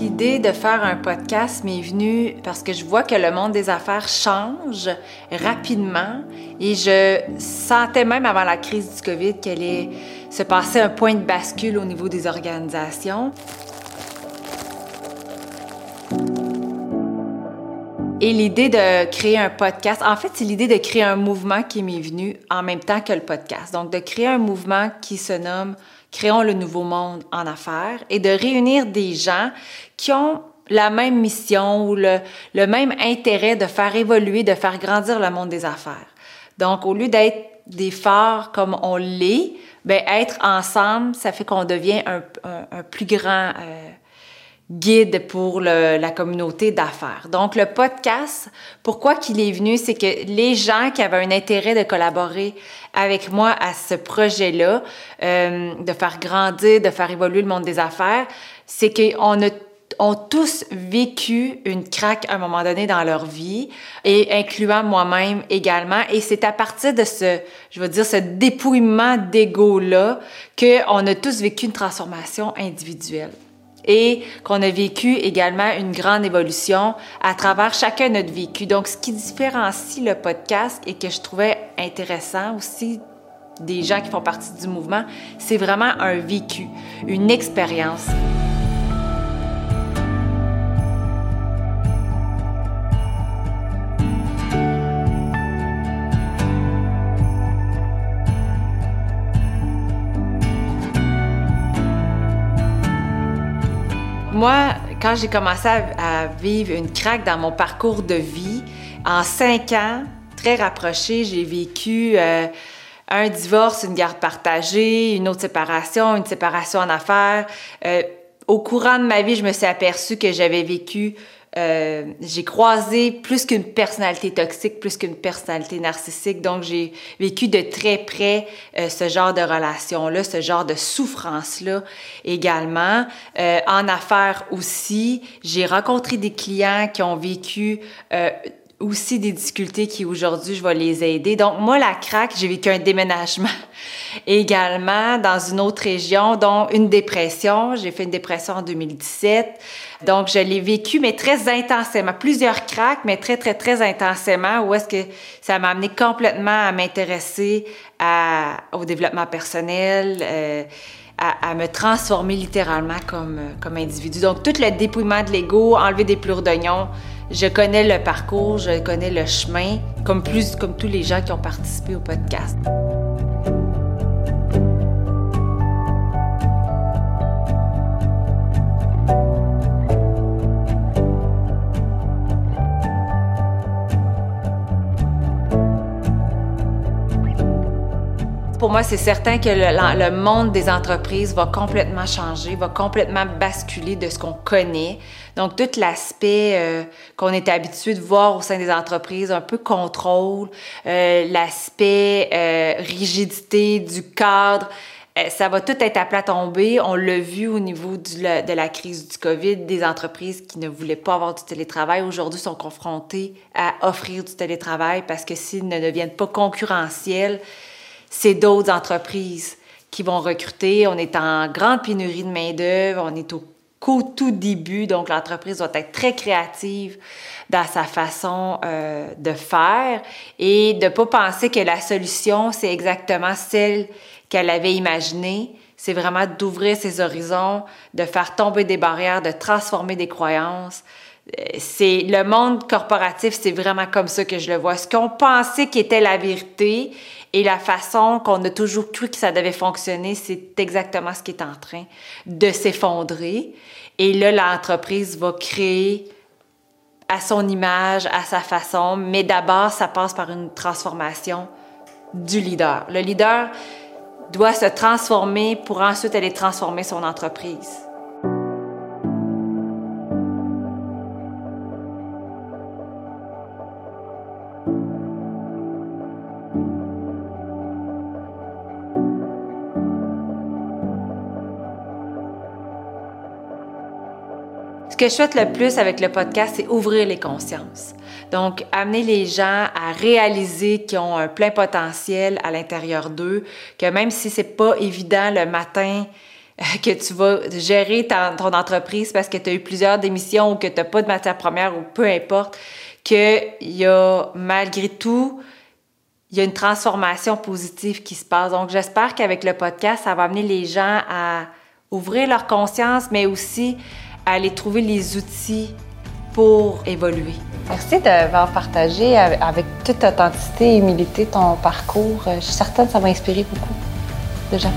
L'idée de faire un podcast m'est venue parce que je vois que le monde des affaires change rapidement et je sentais même avant la crise du COVID qu'elle allait se passer un point de bascule au niveau des organisations. Et l'idée de créer un podcast, en fait, c'est l'idée de créer un mouvement qui m'est venu en même temps que le podcast. Donc, de créer un mouvement qui se nomme Créons le nouveau monde en affaires et de réunir des gens qui ont la même mission ou le, le même intérêt de faire évoluer, de faire grandir le monde des affaires. Donc, au lieu d'être des phares comme on l'est, ben être ensemble, ça fait qu'on devient un, un, plus grand euh, guide pour le, la communauté d'affaires. Donc, le podcast, pourquoi qu'il est venu, c'est que les gens qui avaient un intérêt de collaborer avec moi à ce projet-là, euh, de faire grandir, de faire évoluer le monde des affaires, c'est qu'on a ont tous vécu une craque à un moment donné dans leur vie, et incluant moi-même également. Et c'est à partir de ce, je veux dire, ce dépouillement d'ego-là qu'on a tous vécu une transformation individuelle et qu'on a vécu également une grande évolution à travers chacun notre vécu. Donc, ce qui différencie le podcast et que je trouvais intéressant aussi des gens qui font partie du mouvement, c'est vraiment un vécu, une expérience. Moi, quand j'ai commencé à, vivre une craque dans mon parcours de vie, en cinq ans, très rapproché, j'ai vécu euh, un divorce, une garde partagée, une autre séparation, une séparation en affaires. Euh, au courant de ma vie, je me suis aperçue que j'avais vécu euh, j'ai croisé plus qu'une personnalité toxique, plus qu'une personnalité narcissique. Donc, j'ai vécu de très près euh, ce genre de relation-là, ce genre de souffrance-là également. Euh, en affaires aussi, j'ai rencontré des clients qui ont vécu aussi des difficultés qui aujourd'hui je vais les aider. Donc moi la craque, j'ai vécu un déménagement également dans une autre région dont une dépression, j'ai fait une dépression en 2017. Donc je l'ai vécu mais très intensément, plusieurs craques mais très très très intensément où est-ce que ça m'a amené complètement à m'intéresser au développement personnel euh, à, me transformer littéralement comme, comme individu. Donc, tout le dépouillement de l'ego, enlever des plures d'oignon, je connais le parcours, je connais le chemin, comme plus comme tous les gens qui ont participé au podcast. Pour moi, c'est certain que le, monde des entreprises va complètement changer, va complètement basculer de ce qu'on connaît. Donc, tout l'aspect euh, qu'on est habitué de voir au sein des entreprises, un peu contrôle, euh, l'aspect euh, rigidité du cadre, ça va tout être à plat tomber. On l'a vu au niveau de la crise du COVID, des entreprises qui ne voulaient pas avoir du télétravail aujourd'hui sont confrontées à offrir du télétravail parce que s'ils ne deviennent pas concurrentiels, c'est d'autres entreprises qui vont recruter. On est en grande pénurie de main-d'œuvre, on est au tout début, donc l'entreprise doit être très créative dans sa façon euh, de faire et de ne pas penser que la solution, c'est exactement celle qu'elle avait imaginée. C'est vraiment d'ouvrir ses horizons, de faire tomber des barrières, de transformer des croyances. C'est le monde corporatif, c'est vraiment comme ça que je le vois. Ce qu'on pensait qui était la vérité et la façon qu'on a toujours cru que ça devait fonctionner, c'est exactement ce qui est en train de s'effondrer. Et là, l'entreprise va créer à son image, à sa façon, mais d'abord, ça passe par une transformation du leader. Le leader doit se transformer pour ensuite aller transformer son entreprise. Que je souhaite le plus avec le podcast, c'est ouvrir les consciences. Donc, amener les gens à réaliser qu'ils ont un plein potentiel à l'intérieur d'eux, que même si c'est pas évident le matin que tu vas gérer ton entreprise parce que tu as eu plusieurs démissions ou que tu n'as pas de matière première ou peu importe, qu'il y a malgré tout, il y a une transformation positive qui se passe. Donc, j'espère qu'avec le podcast, ça va amener les gens à ouvrir leur conscience, mais aussi à aller trouver les outils pour évoluer. Merci d'avoir partagé avec toute authenticité et humilité ton parcours. Je suis certaine que ça va inspirer beaucoup de gens.